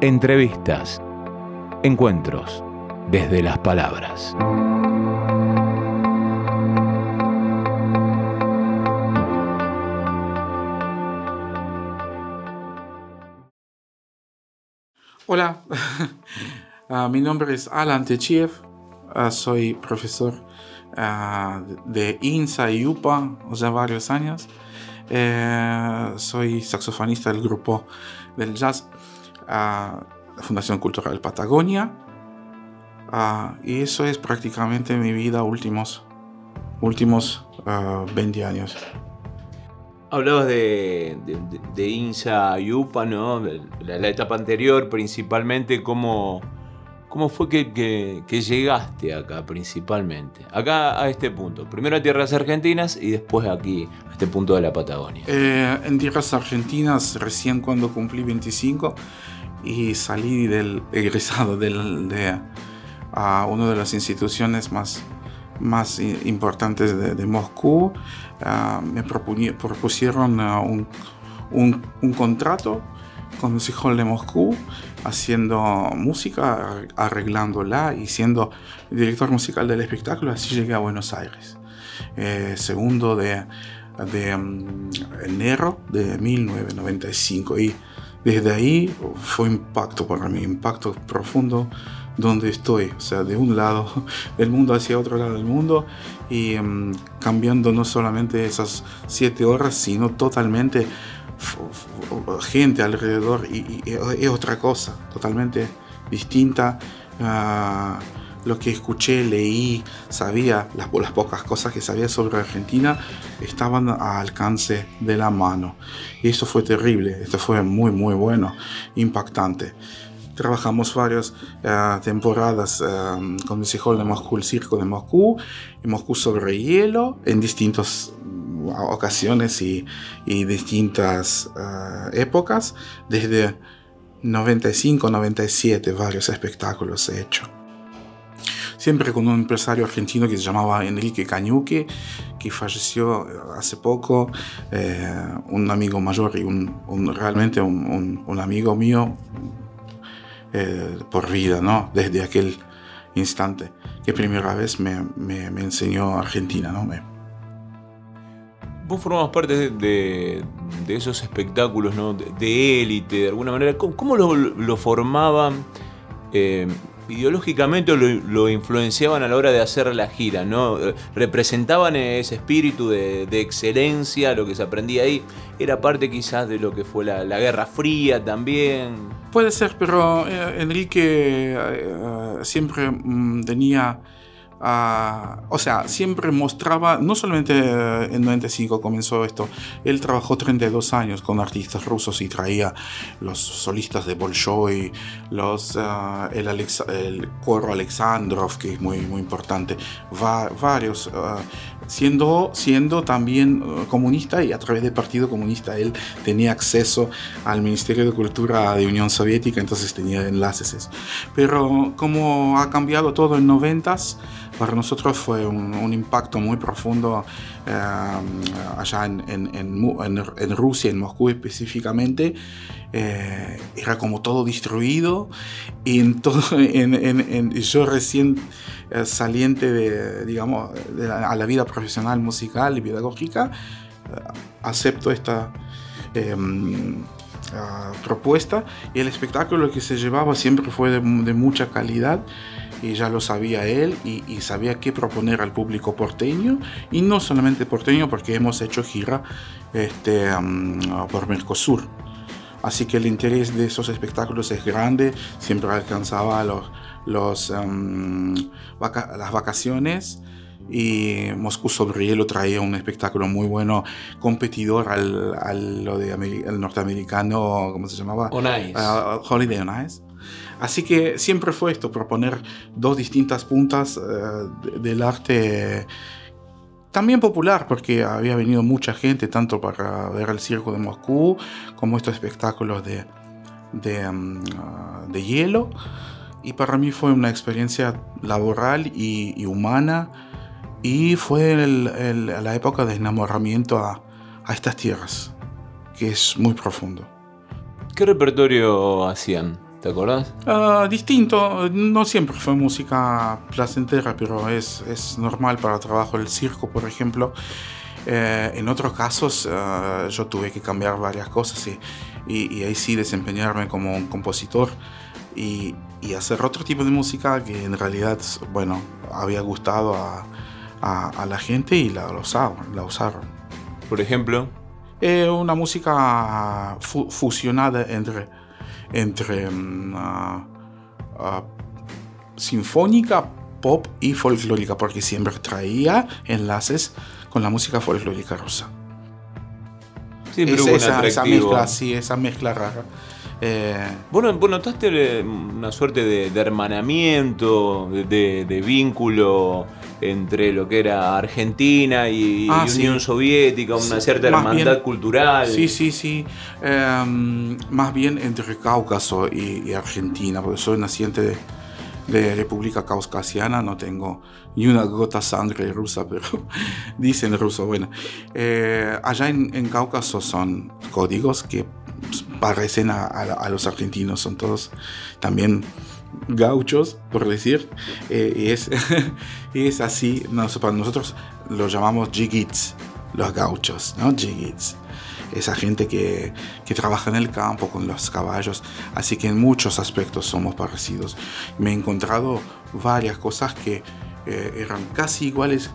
Entrevistas. Encuentros desde las palabras. Hola, ah, mi nombre es Alan Techiev, ah, soy profesor ah, de INSA y UPA hace varios años. Eh, soy saxofonista del grupo del jazz, la Fundación Cultural Patagonia. y eso es prácticamente mi vida últimos, últimos 20 años. Hablabas de, de, INSA y UPA, ¿no? La, la, etapa anterior, principalmente, ¿cómo, cómo fue que, llegaste acá, principalmente? Acá a este punto. Primero a tierras argentinas y después aquí, a este punto de la Patagonia. Eh, en tierras argentinas, recién cuando cumplí 25 y salí del egresado del, de una de las instituciones más más importantes de, Moscú, ah, me propusieron ah, un, un, contrato con el Hall de Moscú, haciendo música, arreglándola y siendo director musical del espectáculo. Así llegué a Buenos Aires. Eh, segundo de, de mm, enero de 1995. Y desde ahí fue impacto para mí, impacto profundo donde estoy, o sea, de un lado del mundo hacia otro lado del mundo y em, cambiando no solamente esas siete horas, sino totalmente gente alrededor y, es otra cosa, totalmente distinta. a lo que escuché, leí, sabía, las, las pocas cosas que sabía sobre Argentina estaban a alcance de la mano. Y eso fue terrible, esto fue muy, muy bueno, impactante. Trabajamos varias eh, temporadas eh, con el Hall de Moscú, el Circo de Moscú, en Moscú sobre hielo, en distintas mm, ocasiones y, y distintas eh, épocas. Desde 95, 97, varios espectáculos he hecho. Siempre con un empresario argentino que se llamaba Enrique Cañuque, que falleció hace poco, un amigo mayor y un, realmente un, amigo mío eh, por vida, ¿no? Desde aquel instante que primera vez me, me, enseñó Argentina, ¿no? Vos formabas parte de, esos espectáculos, ¿no? De élite, de, alguna manera. ¿Cómo, lo, lo, formaban? Eh, ideológicamente lo, influenciaban a la hora de hacer la gira, ¿no? Representaban ese espíritu de, excelencia, lo que se aprendía ahí. Era parte quizás de lo que fue la, Guerra Fría también. Puede ser, pero eh, Enrique eh, siempre mm, tenía o sea, siempre mostraba, no solamente eh, en 95 comenzó esto, él trabajó 32 años con artistas rusos y traía los solistas de Bolshoi, los, uh, el, el, coro Alexandrov, que es muy, muy importante, Va, varios, uh, siendo, siendo también comunista y a través del Partido Comunista él tenía acceso al Ministerio de Cultura de Unión Soviética, entonces tenía enlaces. Pero como ha cambiado todo en 90 para nosotros fue un, impacto muy profundo eh, allá en, en, en, Rusia, en Moscú específicamente. Eh, era como todo destruido y en todo, yo recién eh, saliente de, digamos, a la vida profesional, musical y pedagógica, acepto esta em, propuesta y el espectáculo que se llevaba siempre fue de, de mucha calidad y ya lo sabía él y, sabía qué proponer al público porteño y no solamente porteño porque hemos hecho gira este, por Mercosur. Así que el interés de esos espectáculos es grande, siempre alcanzaba los, los, las vacaciones y Moscú sobre hielo traía un espectáculo muy bueno, competidor al, al lo de el norteamericano, ¿cómo se llamaba? On Ice. Uh, Holiday on Ice. Así que siempre fue esto, proponer dos distintas puntas eh, del arte también popular, porque había venido mucha gente, tanto para ver el circo de Moscú, como estos espectáculos de, de, mm, hielo. Y para mí fue una experiencia laboral y, humana, y fue la época de enamoramiento a, a estas tierras, que es muy profundo. ¿Qué repertorio hacían? ¿Te acordás? Ah, distinto, no siempre fue música placentera, pero es, es normal para trabajo. El circo, por ejemplo, eh, en otros casos ah, yo tuve que cambiar varias cosas y, y, ahí sí desempeñarme como un compositor y, y, hacer otro tipo de música que en realidad, bueno, había gustado a, a, la gente y la, la, usaron, la usaron. Por ejemplo. Eh, una música fusionada entre entre mm, sinfónica, pop y folclórica, porque siempre traía enlaces con la música folclórica rusa. Sí, pero esa, esa, mezcla, sí, esa mezcla rara. Eh, bueno, notaste una suerte de, hermanamiento, de, vínculo entre lo que era Argentina y, ah, Unión Soviética, una cierta hermandad cultural. Sí, sí, sí. Em, más bien entre Cáucaso y, Argentina, porque soy naciente de, República Caucasiana, no tengo ni una gota sangre rusa, pero dicen ruso. Bueno, eh, allá en, en Cáucaso son códigos que parecen a, los argentinos, son todos también gauchos, por decir, eh, y, es, es así, para nosotros lo llamamos jigits, los gauchos, ¿no? Jigits. Esa gente que, que, trabaja en el campo con los caballos, así que en muchos aspectos somos parecidos. Me he encontrado varias cosas que eh, eran casi iguales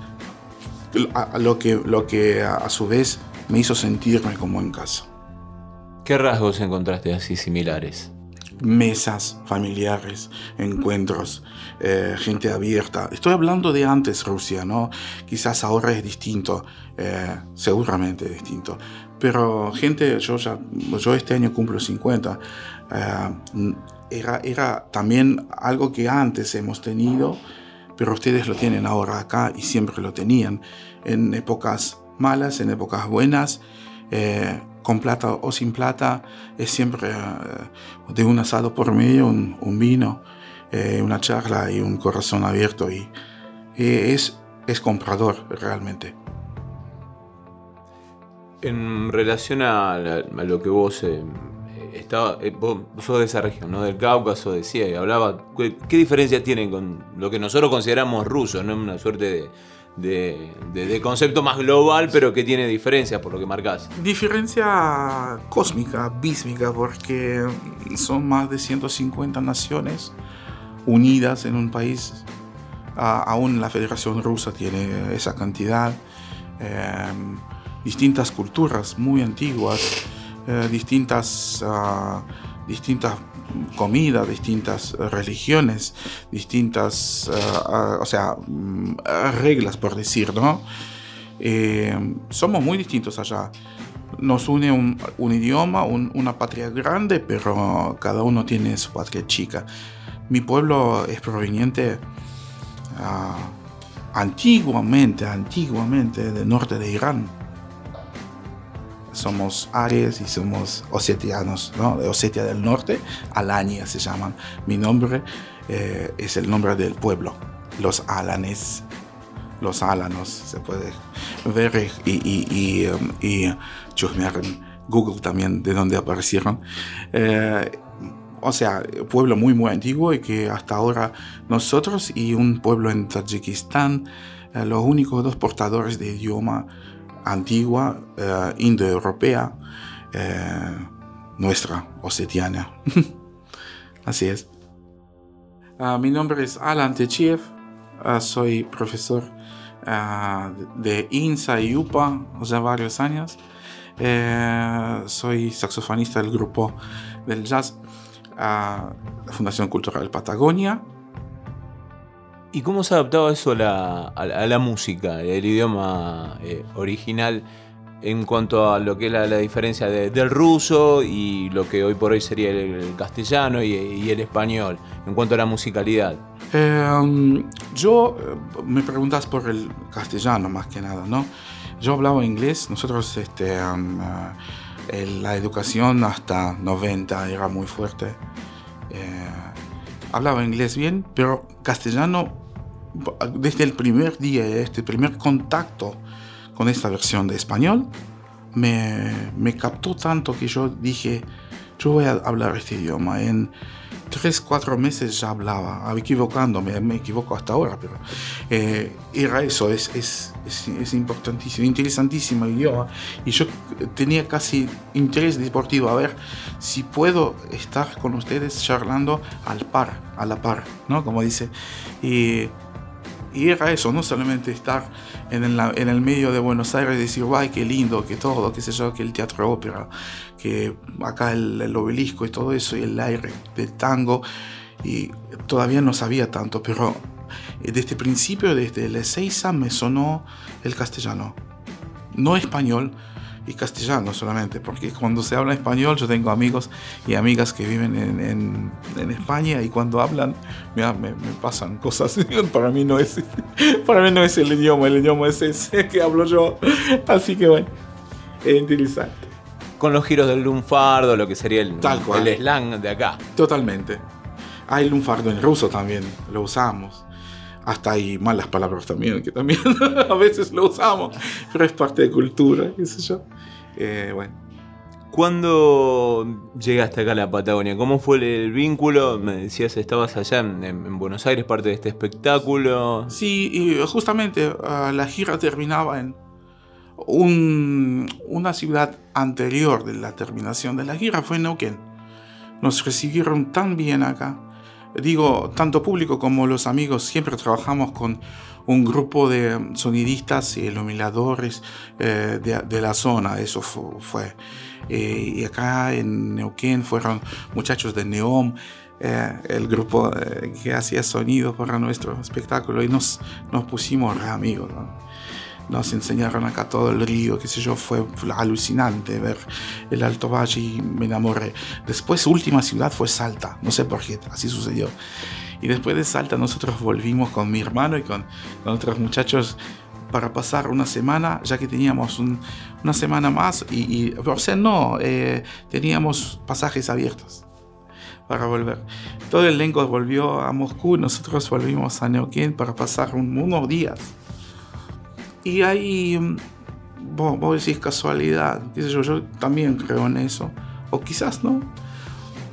lo que, lo que a su vez me hizo sentirme como en casa. ¿Qué rasgos encontraste así similares? Mesas familiares, encuentros, eh, gente abierta. Estoy hablando de antes Rusia, ¿no? Quizás ahora es distinto, eh, seguramente distinto. Pero gente, yo, ya, yo este año cumplo 50. Eh, era, era también algo que antes hemos tenido, pero ustedes lo tienen ahora acá y siempre lo tenían. En épocas malas, en épocas buenas con plata o sin plata, es siempre eh, de un asado por medio, un, vino, eh, una charla y un corazón abierto. Y, es, es comprador realmente. En relación a, lo que vos eh, estaba, vos sos de esa región, ¿no? Del Cáucaso, decía, y hablaba, ¿qué, diferencia tiene con lo que nosotros consideramos ruso, ¿no? Una suerte de, de, concepto más global, pero que tiene diferencias por lo que marcas. Diferencia cósmica, bísmica, porque son más de 150 naciones unidas en un país. aún la Federación Rusa tiene esa cantidad. Em, distintas culturas muy antiguas, eh, distintas, uh, distintas comida, distintas religiones, distintas, eh, o sea, mm, reglas por decir, ¿no? Eh, somos muy distintos allá. Nos une un, idioma, una patria grande, pero cada uno tiene su patria chica. Mi pueblo es proveniente ah, antiguamente, antiguamente del norte de Irán somos aries y somos osetianos, ¿no? Osetia del Norte, Alania se llaman. Mi nombre eh, es el nombre del pueblo, los Alanes, los Alanos, se puede ver y, y, y, um, chusmear en Google también de dónde aparecieron. Eh, o sea, pueblo muy, muy antiguo y que hasta ahora nosotros y un pueblo en Tayikistán, eh, los únicos dos portadores de idioma antigua, uh, indoeuropea, eh, nuestra, osetiana. Así es. Ah, mi nombre es Alan Techiev, ah, soy profesor de INSA y UPA ya varios años. Eh, soy saxofonista del grupo del jazz, Fundación Cultural Patagonia ¿Y cómo se adaptaba eso a la, música, el idioma eh, original, en cuanto a lo que es la, diferencia del ruso y lo que hoy por hoy sería el, castellano y, el español, en cuanto a la musicalidad? Em, yo, eh, me preguntas por el castellano más que nada, ¿no? Yo hablaba inglés, nosotros, este, em, eh, la educación hasta 90 era muy fuerte. hablaba inglés bien, pero castellano desde el primer día, este primer contacto con esta versión de español, me, me captó tanto que yo dije, yo voy a hablar este idioma. En tres, cuatro meses ya hablaba, equivocándome, me equivoco hasta ahora, pero eh, era eso, es, es, es, importantísimo, interesantísimo idioma. Y yo tenía casi interés deportivo, a ver si puedo estar con ustedes charlando al par, a la par, ¿no? Como dice. Y y era eso, no solamente estar en el, en el medio de Buenos Aires y decir, guay, qué lindo, que todo, qué sé yo, que el teatro ópera, que acá el, obelisco y todo eso, y el aire del tango. Y todavía no sabía tanto, pero desde el principio, desde el Ezeiza, me sonó el castellano. No español, y castellano solamente, porque cuando se habla español yo tengo amigos y amigas que viven en, en, España y cuando hablan me, me, pasan cosas. para, mí no es, para mí no es el idioma, el idioma es ese que hablo yo. Así que bueno, es interesante. Con los giros del lunfardo, lo que sería el, el slang de acá. Totalmente. Hay lunfardo en ruso también, lo usamos hasta hay malas palabras también, que también a veces lo usamos, pero es parte de cultura, qué sé yo. Eh, bueno. ¿Cuándo llegaste acá a la Patagonia? ¿Cómo fue el vínculo? Me decías, estabas allá en, Buenos Aires, parte de este espectáculo. Sí, y justamente ah, la gira terminaba en un, una ciudad anterior de la terminación de la gira, fue Neuquén. Nos recibieron tan bien acá digo, tanto público como los amigos, siempre trabajamos con un grupo de sonidistas y iluminadores eh, de, la zona, eso fue. Eh, y acá en Neuquén fueron muchachos de Neom, eh, el grupo que hacía sonido para nuestro espectáculo, y nos, nos pusimos amigos. ¿no? Nos enseñaron acá todo el río, qué sé yo, fue, alucinante ver el Alto Valle y me enamoré. Después, última ciudad fue Salta, no sé por qué, así sucedió. Y después de Salta nosotros volvimos con mi hermano y con, otros muchachos para pasar una semana, ya que teníamos una semana más, y, y, o sea, no, eh, teníamos pasajes abiertos para volver. Todo el elenco volvió a Moscú, nosotros volvimos a Neuquén para pasar unos días. Y ahí, mm, vos, vos decís casualidad, yo, yo también creo en eso. O quizás no.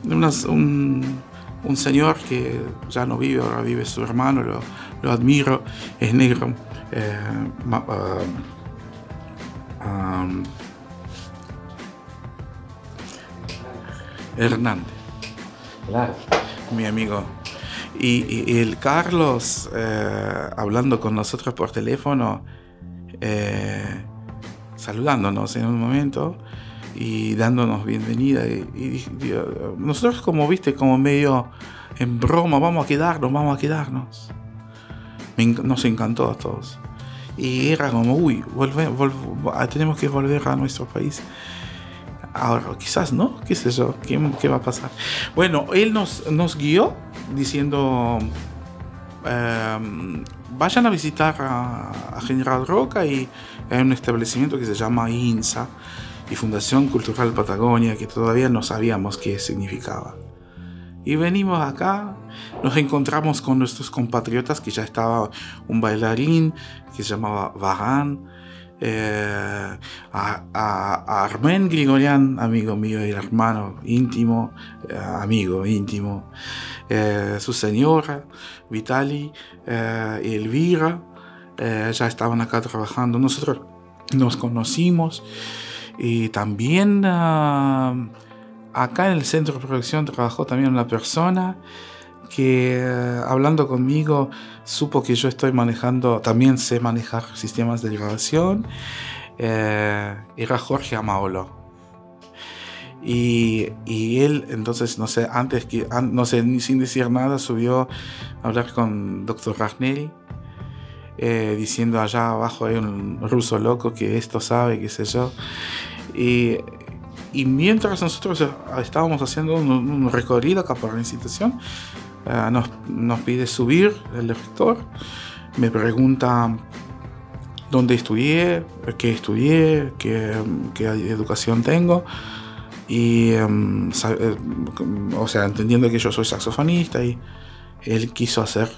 un, un, señor que ya no vive, ahora vive su hermano, lo, lo admiro, es negro. Eh, ah, Hernández. Claro. Mi amigo. Y, el Carlos, eh, hablando con nosotros por teléfono, eh, saludándonos en un momento y dándonos bienvenida. Y, nosotros como, viste, como medio en broma, vamos a quedarnos, vamos a quedarnos. nos encantó a todos. Y era como, uy, tenemos que volver a nuestro país. Ahora, quizás no, qué sé yo, qué, qué va a pasar. Bueno, él nos, nos guió diciendo, Em, vayan a visitar a, General Roca y hay un establecimiento que se llama INSA y Fundación Cultural Patagonia que todavía no sabíamos qué significaba. Y venimos acá, nos encontramos con nuestros compatriotas que ya estaba un bailarín que se llamaba Varán, eh, a, a, Armen Grigorian, amigo mío y hermano íntimo, eh, amigo íntimo, eh, su señora, Vitali y Elvira, ya estaban acá trabajando. Nosotros nos conocimos y también ah, acá en el centro de producción trabajó también una persona que hablando conmigo supo que yo estoy manejando, también sé manejar sistemas de grabación, eh, era Jorge Amaolo. Y, y, él, entonces, no sé, antes que, no sé, ni sin decir nada, subió a hablar con Dr. Ragnelli, eh, diciendo allá abajo hay un ruso loco que esto sabe, qué sé yo. Y, y mientras nosotros estábamos haciendo un, un recorrido acá por la institución, eh, nos, pide subir el rector, me pregunta dónde estudié, qué estudié, qué, qué educación tengo. Y, em, eh, o sea, entendiendo que yo soy saxofonista y él quiso hacer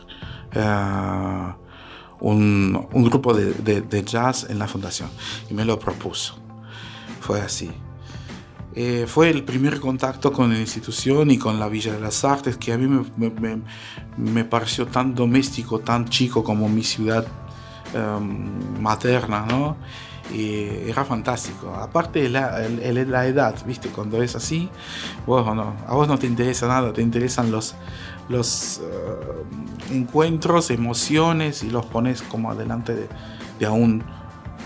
eh, un, un, grupo de, de, de, jazz en la fundación y me lo propuso. Fue así. Eh, fue el primer contacto con la institución y con la Villa de las Artes que a mí me, pareció tan doméstico, tan chico como mi ciudad em, materna, ¿no? Era fantástico. Aparte de la, la, edad, ¿viste? Cuando es así, bueno, a vos no te interesa nada, te interesan los, los eh, encuentros, emociones y los pones como adelante de, de un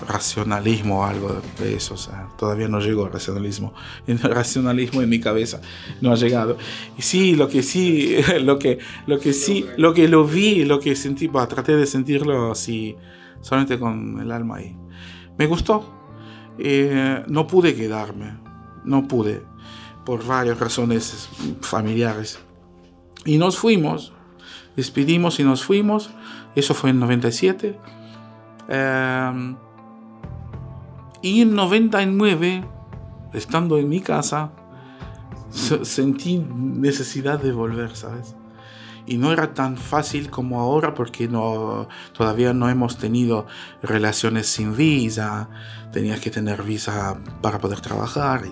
racionalismo o algo de eso. O sea, todavía no llegó al racionalismo. El racionalismo en mi cabeza no ha llegado. Y sí, lo que sí, lo que, lo que sí, lo que lo vi, lo que sentí, pues, traté de sentirlo así, solamente con el alma ahí. Me gustó. Eh, no pude quedarme. No pude. Por varias razones familiares. Y nos fuimos. Despedimos y nos fuimos. Eso fue en 97. Y en 99, estando en mi casa, sentí necesidad de volver, ¿sabes? Y no era tan fácil como ahora porque no, todavía no hemos tenido relaciones sin visa, tenías que tener visa para poder trabajar.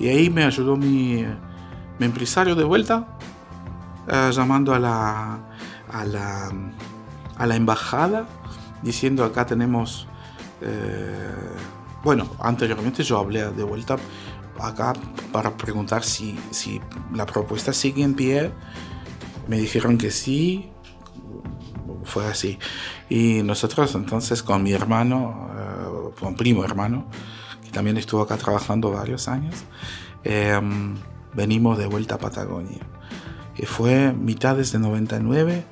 Y, ahí me ayudó mi, empresario de vuelta, eh, llamando a la, a, la, a la embajada, diciendo acá tenemos bueno, anteriormente yo hablé de vuelta acá para preguntar si, si la propuesta sigue en pie. Me dijeron que sí, fue así. Y nosotros entonces con mi hermano, eh, con primo hermano, que también estuvo acá trabajando varios años, em, venimos de vuelta a Patagonia. Y fue mitad desde 99,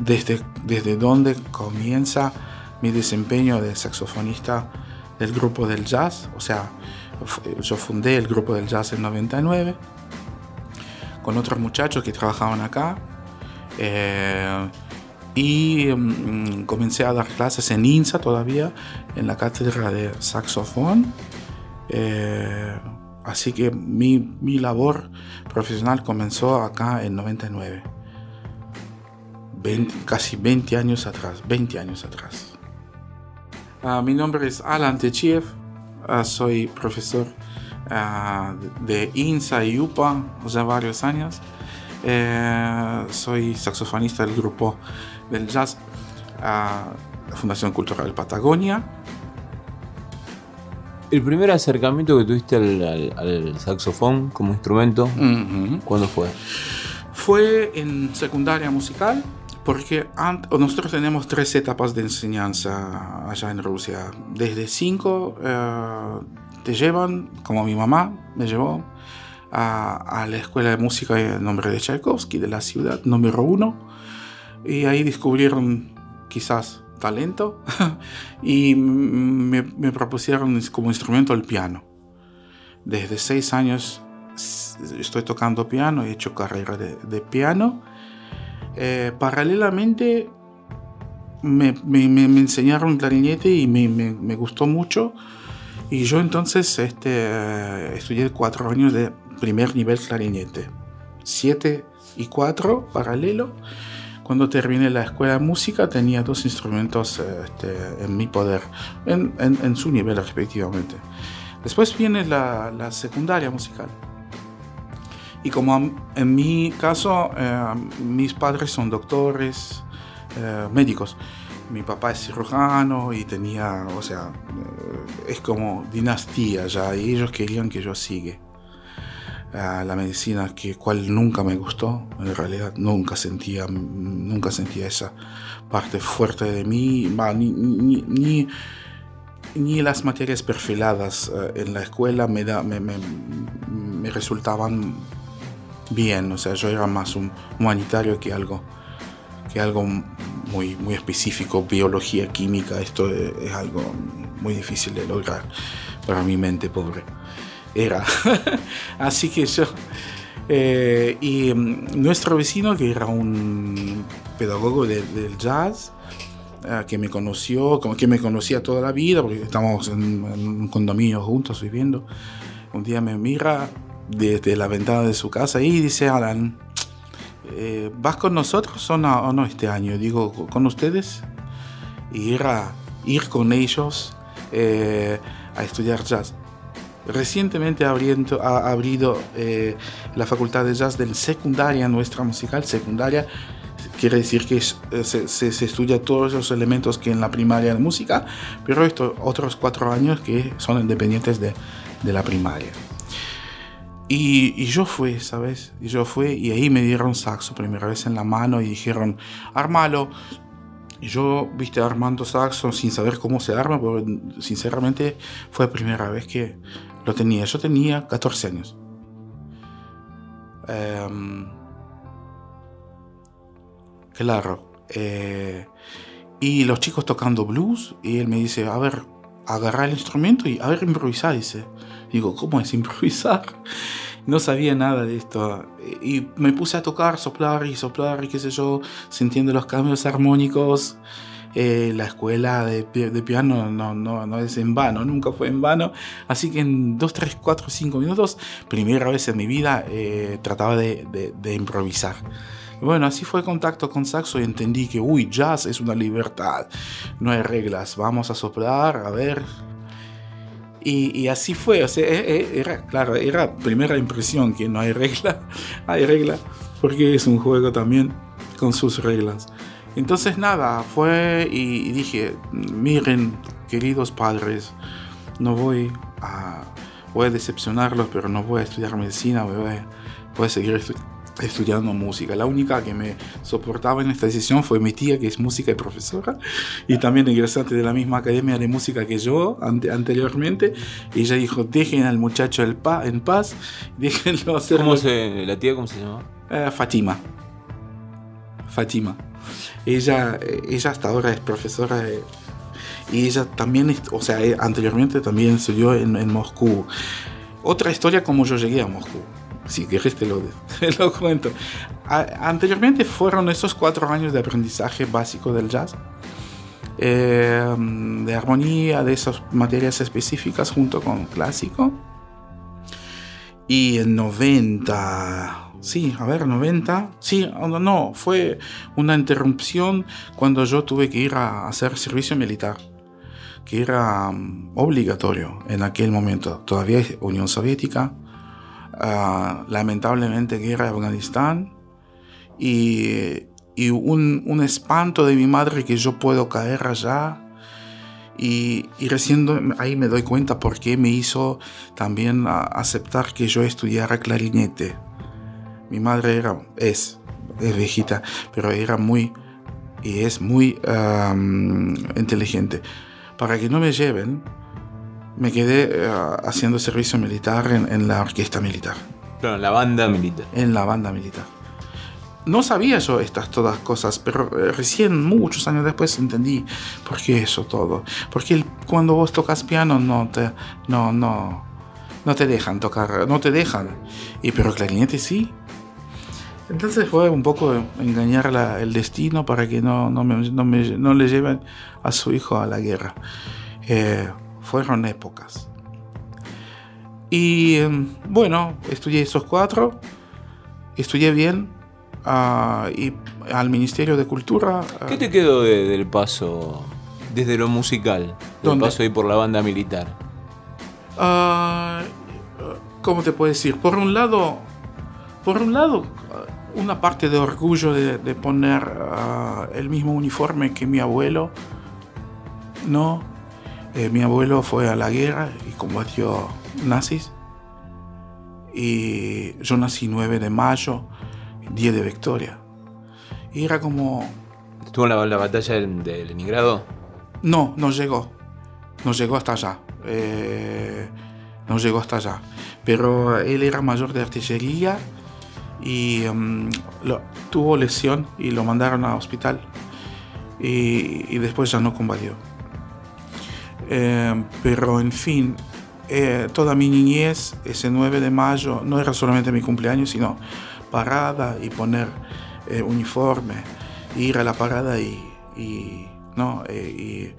desde, desde donde comienza mi desempeño de saxofonista del grupo del jazz, o sea, yo fundé el grupo del jazz en 99 con otros muchachos que trabajaban acá eh, y mm, comencé a dar clases en INSA todavía, en la cátedra de saxofón. Eh, así que mi, mi, labor profesional comenzó acá en 99. casi 20 años atrás, 20 años atrás. Ah, mi nombre es Alan Techiev, ah, soy profesor ah, de INSA y UPA ya varios años. Eh, soy saxofonista del grupo del jazz, Fundación Cultural Patagonia. El primer acercamiento que tuviste al, saxofón como instrumento, ¿cuándo fue? Fue en secundaria musical porque nosotros tenemos tres etapas de enseñanza allá en Rusia. Desde cinco eh, te llevan, como mi mamá me llevó, a, la escuela de música en nombre de Tchaikovsky de la ciudad número uno. Y ahí descubrieron quizás talento y me, propusieron como instrumento el piano. Desde seis años estoy tocando piano, he hecho carrera de piano eh, paralelamente me, enseñaron clarinete y me, gustó mucho. Y yo entonces este, estudié cuatro años de primer nivel clarinete. Siete y cuatro paralelo. Cuando terminé la escuela de música tenía dos instrumentos este, en mi poder, en, su nivel respectivamente. Después viene la secundaria musical. Y como en mi caso, eh, mis padres son doctores, eh, médicos. Mi papá es cirujano y tenía, o sea, eh, es como dinastía ya, y ellos querían que yo siga la medicina, que cual nunca me gustó, en realidad nunca sentía, nunca sentía esa parte fuerte de mí, ni, ni, las materias perfiladas en la escuela me, da, me, me resultaban bien, o sea, yo era más un humanitario que algo, que algo muy, muy específico, biología, química, esto es, algo muy difícil de lograr para mi mente pobre. Era. Así que yo... Eh, y mm, nuestro vecino, que era un pedagogo del jazz, eh, que me conoció, como que me conocía toda la vida, porque estábamos en, en un condominio juntos viviendo, un día me mira desde la ventana de su casa y dice, Alan, eh, ¿vas con nosotros o no, o no, este año? Digo, ¿con ustedes? Y era ir con ellos eh, a estudiar jazz. recientemente abriendo, ha abrido eh, la facultad de jazz del secundaria, nuestra musical secundaria. Quiere decir que eh, se, se, estudia todos los elementos que en la primaria de música, pero estos otros cuatro años que son independientes de, de la primaria. Y, yo fui, ¿sabes? Y yo fui y ahí me dieron saxo primera vez en la mano y dijeron, armalo. Y yo, viste, armando saxo sin saber cómo se arma, pero sinceramente fue la primera vez que lo tenía. Yo tenía 14 años. Em, claro. Eh, y los chicos tocando blues y él me dice, a ver, agarrar el instrumento y a ver, improvisar, dice. Digo, ¿cómo es improvisar? No sabía nada de esto. Y me puse a tocar, soplar y soplar y qué sé yo, sintiendo los cambios armónicos. Eh, la escuela de, de, piano no, no, no es en vano, nunca fue en vano. Así que en 2, 3, 4, 5 minutos, primera vez en mi vida, eh, trataba de, de, de improvisar. Bueno, así fue contacto con saxo y entendí que, uy, jazz es una libertad, no hay reglas, vamos a soplar, a ver, y, así fue, o sea, e, e, era, claro, era primera impresión que no hay regla, hay regla, porque es un juego también con sus reglas. Entonces nada, fue y, dije, miren, queridos padres, no voy a, voy a decepcionarlos, pero no voy a estudiar medicina, voy a, voy a seguir estudiando estudiando música. La única que me soportaba en esta decisión fue mi tía, que es música y profesora, y también egresante de la misma academia de música que yo anteriormente. Y ella dijo, dejen al muchacho el pa en paz, déjenlo hacer... ¿Cómo se, ¿La tía cómo se llama? Eh, Fatima. Fatima. Ella, eh, ella hasta ahora es profesora y ella también, o sea, eh, anteriormente también estudió en, en Moscú. Otra historia como yo llegué a Moscú. Si quieres te lo, lo cuento. anteriormente fueron esos cuatro años de aprendizaje básico del jazz. Eh, de armonía, de esas materias específicas junto con clásico. Y en 90, sí, a ver, 90, sí, no, no, fue una interrupción cuando yo tuve que ir a hacer servicio militar, que era um, obligatorio en aquel momento, todavía Unión Soviética, Ah, lamentablemente guerra de Afganistán y, y un, un, espanto de mi madre que yo puedo caer allá. Y, y, recién ahí me doy cuenta por qué me hizo también aceptar que yo estudiara clarinete. Mi madre era, es, es viejita, pero era muy, y es muy inteligente. Para que no me lleven, me quedé eh, haciendo servicio militar en, la orquesta militar. Claro, en la banda militar. En la banda militar. No sabía yo estas todas cosas, pero eh, recién muchos años después entendí por qué eso todo. Porque cuando vos tocas piano no te, no, no, no te dejan tocar, no te dejan. Y pero clarinete sí. Entonces fue un poco engañar el destino para que no, no, me, no, me, no, le lleven a su hijo a la guerra. Eh, fueron épocas. Y em, bueno, estudié esos cuatro, estudié bien ah, y al Ministerio de Cultura. Ah, ¿Qué te quedó del paso desde lo musical? Del paso ahí por la banda militar. Uh, ¿Cómo te puedo decir? Por un lado, por un lado, una parte de orgullo de, de poner el mismo uniforme que mi abuelo, ¿no? Eh, mi abuelo fue a la guerra y combatió nazis. Y yo nací 9 de mayo, día de Victoria. Y era como... ¿Estuvo en la, batalla de, Leningrado? No, no llegó. No llegó hasta allá. Eh, no llegó hasta allá. Pero él era mayor de artillería y mm, tuvo lesión y lo mandaron al hospital. Y, y después ya no combatió. Eh, pero en fin, eh, toda mi niñez, ese 9 de mayo, no era solamente mi cumpleaños, sino parada y poner eh, uniforme, ir a la parada y, no, y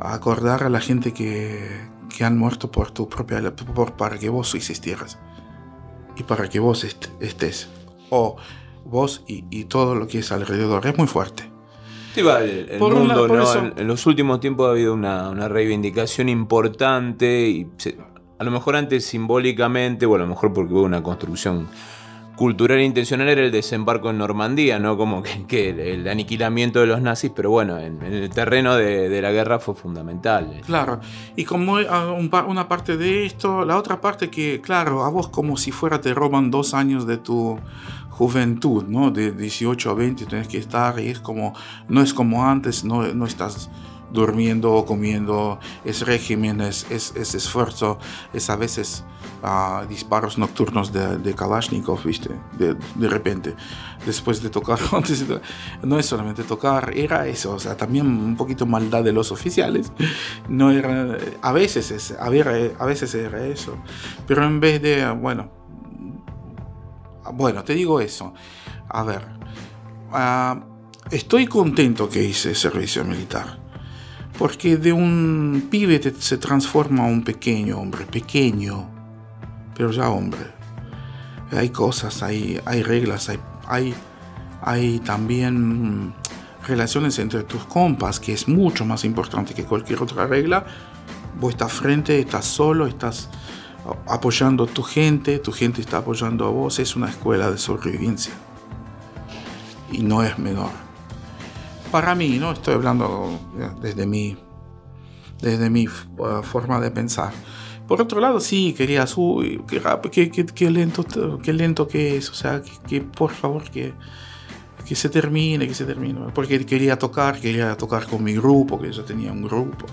acordar a la gente que, que han muerto por tu propia, por, para que vos existieras y para que vos estés, o vos y, y todo lo que es alrededor. Es muy fuerte. Sí, el, mundo, en, los últimos tiempos ha habido una, reivindicación importante y a lo mejor antes simbólicamente, o a lo mejor porque hubo una construcción cultural e intencional era el desembarco en Normandía, ¿no? Como que, el aniquilamiento de los nazis, pero bueno, en, el terreno de, la guerra fue fundamental. Claro, y como ah, una parte de esto, la otra parte que, claro, a vos como si fuera te roban dos años de tu juventud, ¿no? De 18 a 20 tienes que estar y es como, no es como antes, no, no estás durmiendo o comiendo, es régimen, es, es, esfuerzo, es a veces uh, disparos nocturnos de, Kalashnikov, ¿viste? De, de, repente, después de tocar, no es solamente tocar, era eso, o sea, también un poquito maldad de los oficiales, no era, a veces, es, a, ver, a veces era eso, pero en vez de, bueno, bueno, te digo eso, a ver, uh, estoy contento que hice servicio militar porque de un pibe se transforma un pequeño hombre, pequeño, pero ya hombre. Hay cosas, hay, hay reglas, hay, hay, hay también relaciones entre tus compas, que es mucho más importante que cualquier otra regla. Vos estás frente, estás solo, estás apoyando a tu gente, tu gente está apoyando a vos. Es una escuela de sobrevivencia. Y no es menor para mí, ¿no? Estoy hablando desde mi, desde mi uh, forma de pensar. Por otro lado, sí, querías, uy, qué, qué, lento, qué lento que es, o sea, que, por favor, que, que se termine, que se termine. Porque quería tocar, quería tocar con mi grupo, que yo tenía un grupo.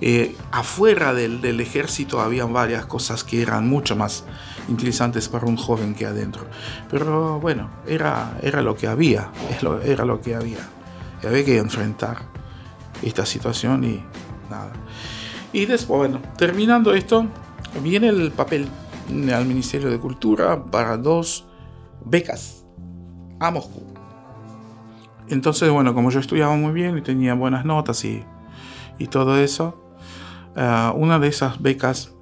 Eh, afuera del, del, ejército había varias cosas que eran mucho más interesantes para un joven que adentro. Pero bueno, era, era lo que había, era lo que había había que enfrentar esta situación y nada. Y después, bueno, terminando esto, viene el papel al Ministerio de Cultura para dos becas a Moscú. Entonces, bueno, como yo estudiaba muy bien y tenía buenas notas y, y todo eso, eh, una de esas becas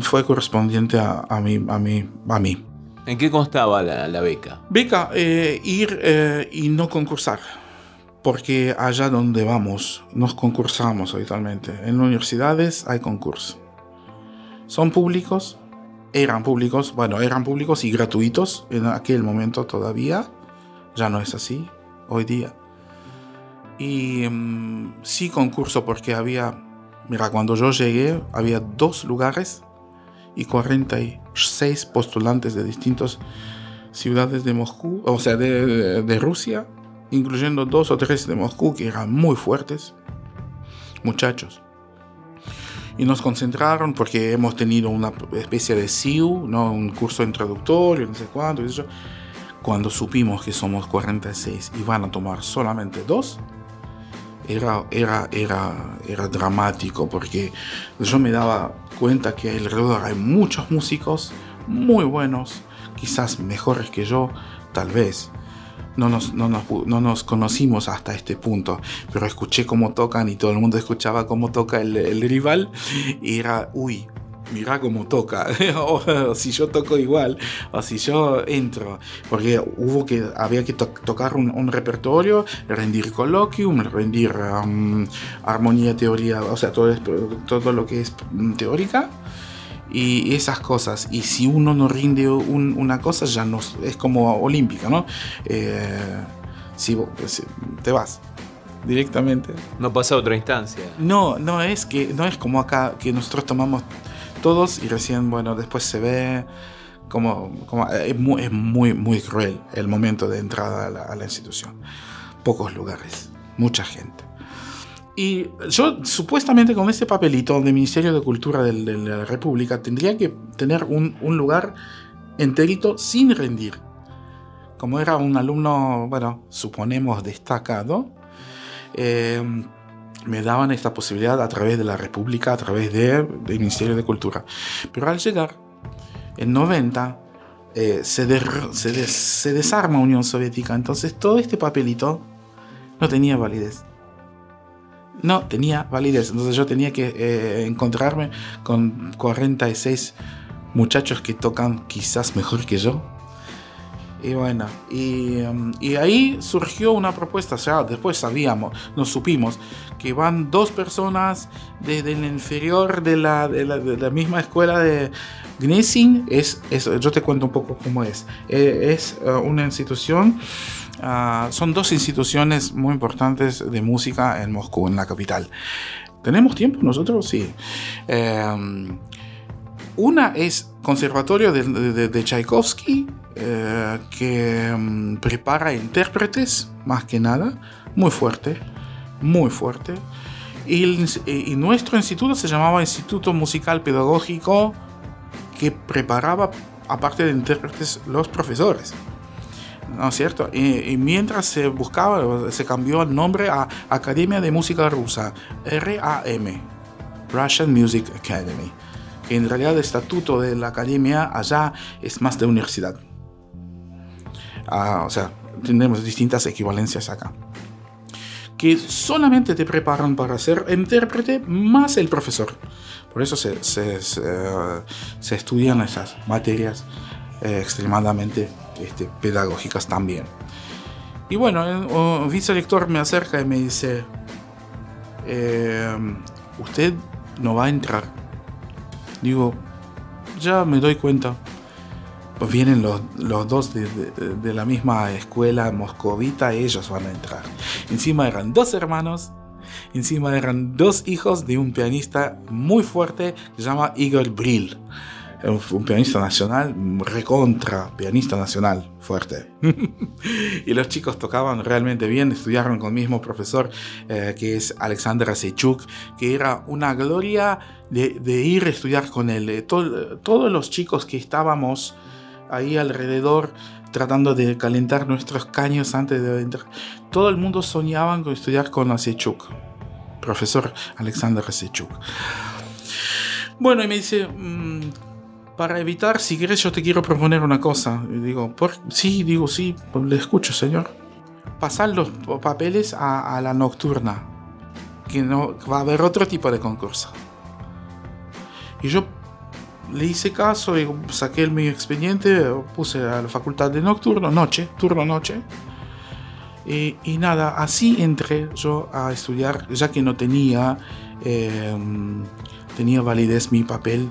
fue correspondiente a, a, mí, a, mí, a mí. ¿En qué constaba la, beca? Beca, eh, ir eh, y no concursar porque allá donde vamos nos concursamos habitualmente. En universidades hay concursos. Son públicos, eran públicos, bueno, eran públicos y gratuitos en aquel momento todavía. Ya no es así hoy día. Y mm, sí concurso porque había, mira, cuando yo llegué había dos lugares y 46 postulantes de distintas ciudades de Moscú, o sea, de, de Rusia incluyendo dos o tres de Moscú que eran muy fuertes, muchachos. Y nos concentraron porque hemos tenido una especie de SIU, ¿no? un curso introductorio, no sé cuánto, y eso. Cuando supimos que somos 46 y van a tomar solamente dos, era, era, era, era dramático porque yo me daba cuenta que alrededor hay muchos músicos muy buenos, quizás mejores que yo, tal vez, no nos, no nos, conocimos hasta este punto, pero escuché cómo tocan y todo el mundo escuchaba cómo toca el, rival y era, uy, mira cómo toca, o si yo toco igual, o si yo entro, porque hubo que, había que tocar un, repertorio, rendir coloquium, rendir um, armonía, teoría, o sea, todo, todo lo que es teórica, y esas cosas. Y si uno no rinde una cosa, ya no es como olímpica, ¿no? Eh, si, te vas directamente. No pasa a otra instancia. No, no es que no es como acá que nosotros tomamos todos y recién, bueno, después se ve como, como es, muy, es muy, muy cruel el momento de entrada a la institución. Pocos lugares, mucha gente. Y yo supuestamente con este papelito del Ministerio de Cultura de, la República tendría que tener un, lugar enterito sin rendir. Como era un alumno, bueno, suponemos destacado, eh, me daban esta posibilidad a través de la República, a través del Ministerio de Cultura. Pero al llegar, en 90, eh, se, se, se desarma Unión Soviética. Entonces todo este papelito no tenía validez no tenía validez. Entonces yo tenía que eh, encontrarme con 46 muchachos que tocan quizás mejor que yo. Y bueno, y, um, y, ahí surgió una propuesta, o sea, después sabíamos, nos supimos que van dos personas desde el inferior de la, de la, de la misma escuela de Gnesing, es, es, yo te cuento un poco cómo es, eh, es uh, una institución, uh, son dos instituciones muy importantes de música en Moscú, en la capital. ¿Tenemos tiempo nosotros? Sí. Eh, una es Conservatorio de, de, de Tchaikovsky, eh, que um, prepara intérpretes, más que nada, muy fuerte, muy fuerte. Y, el, y, nuestro instituto se llamaba Instituto Musical Pedagógico, que preparaba, aparte de intérpretes, los profesores. ¿No es cierto? Y, y, mientras se buscaba, se cambió el nombre a Academia de Música Rusa, RAM, Russian Music Academy que en realidad el estatuto de la academia allá es más de universidad. Ah, o sea, tenemos distintas equivalencias acá. Que solamente te preparan para ser intérprete más el profesor. Por eso se, se, se, se estudian esas materias eh, extremadamente este, pedagógicas también. Y bueno, el vicerector me acerca y me dice, eh, usted no va a entrar Digo, ya me doy cuenta. Pues vienen los, los dos de, de, de, la misma escuela moscovita, ellos van a entrar. Encima eran dos hermanos, encima eran dos hijos de un pianista muy fuerte que se llama Igor Brill. Un, pianista nacional, recontra, pianista nacional, fuerte. y los chicos tocaban realmente bien, estudiaron con el mismo profesor eh, que es Alexander Asechuk, que era una gloria de, ir a estudiar con él. Eh, Todo, todos los chicos que estábamos ahí alrededor tratando de calentar nuestros caños antes de entrar, todo el mundo soñaban con estudiar con Asechuk, profesor Alexander Asechuk. Bueno, y me dice, mmm, para evitar, si quieres, yo te quiero proponer una cosa. Y digo, ¿por? sí, digo, sí, le escucho, señor. Pasar los papeles a, a la nocturna, que no va a haber otro tipo de concurso. Y yo le hice caso y saqué mi expediente, puse a la facultad de nocturno, noche, turno noche. Y, y, nada, así entré yo a estudiar, ya que no tenía, eh, tenía validez mi papel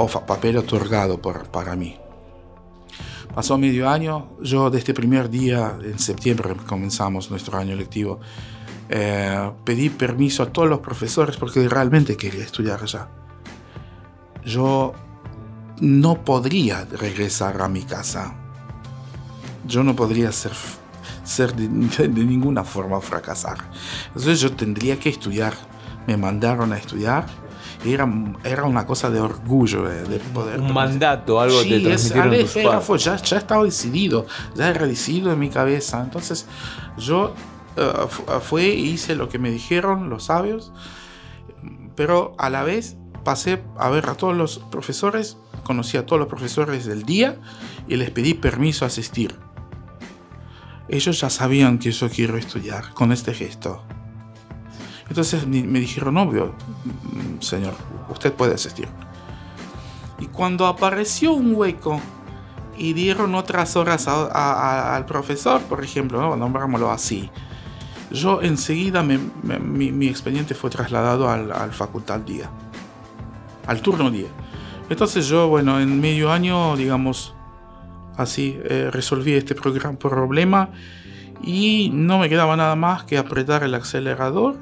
o papel otorgado por, para mí. Pasó medio año, yo desde este primer día, en septiembre comenzamos nuestro año lectivo, eh, pedí permiso a todos los profesores porque realmente quería estudiar allá. Yo no podría regresar a mi casa. Yo no podría ser, ser de, de, de ninguna forma fracasar. Entonces yo tendría que estudiar. Me mandaron a estudiar era, era una cosa de orgullo de, de poder. Un mandato, algo sí, te es, tus era, fue, ya, ya estaba decidido, ya era decidido en mi cabeza. Entonces yo uh, fue hice lo que me dijeron los sabios, pero a la vez pasé a ver a todos los profesores, conocí a todos los profesores del día y les pedí permiso a asistir. Ellos ya sabían que yo quiero estudiar con este gesto. Entonces me dijeron, obvio, señor, usted puede asistir. Y cuando apareció un hueco y dieron otras horas a, a, a, al profesor, por ejemplo, ¿no? nombrámoslo así, yo enseguida me, me, mi, mi, expediente fue trasladado al, al facultad día, al turno día. Entonces yo, bueno, en medio año, digamos, así, eh, resolví este programa, problema y no me quedaba nada más que apretar el acelerador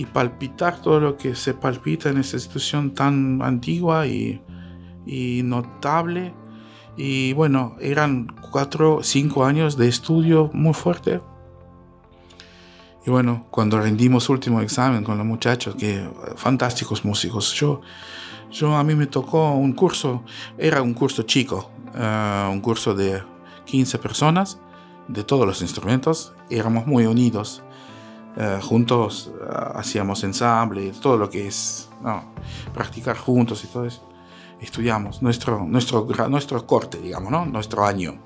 y palpitar todo lo que se palpita en esta institución tan antigua y, notable. Y bueno, eran cuatro, cinco años de estudio muy fuerte. Y bueno, cuando rendimos último examen con los muchachos, que fantásticos músicos, yo, yo a mí me tocó un curso, era un curso chico, uh, un curso de 15 personas, de todos los instrumentos, éramos muy unidos Uh, juntos uh, hacíamos ensamble, todo lo que es practicar juntos y todo eso. Estudiamos nuestro, nuestro, nuestro corte, digamos, ¿no? nuestro año.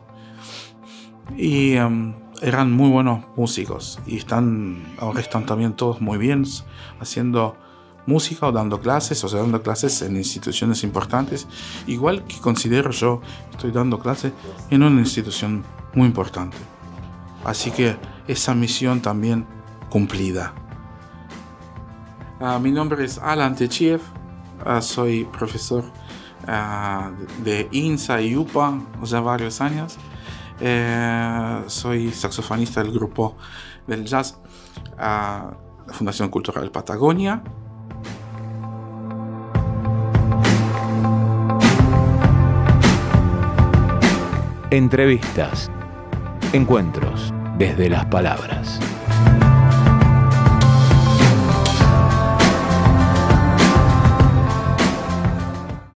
Y um, eran muy buenos músicos y están, ahora están también todos muy bien haciendo música o dando clases, o sea, dando clases en instituciones importantes, igual que considero yo estoy dando clases en una institución muy importante. Así que esa misión también cumplida. Ah, mi nombre es Alan Techiev, ah, soy profesor ah, de INSA y UPA ya varios años. Eh, soy saxofonista del grupo del jazz la Fundación Cultural Patagonia. Entrevistas. Encuentros desde las palabras.